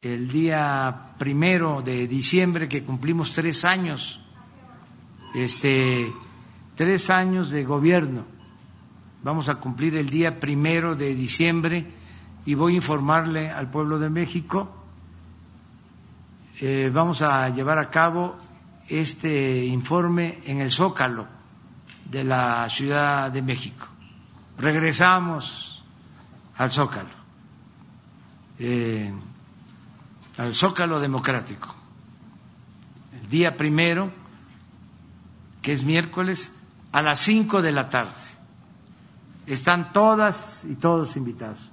el día primero de diciembre que cumplimos tres años, este, tres años de gobierno. Vamos a cumplir el día primero de diciembre y voy a informarle al pueblo de México. Eh, vamos a llevar a cabo este informe en el Zócalo de la Ciudad de México. Regresamos al Zócalo. Eh, al Zócalo Democrático. El día primero, que es miércoles, a las cinco de la tarde. Están todas y todos invitados.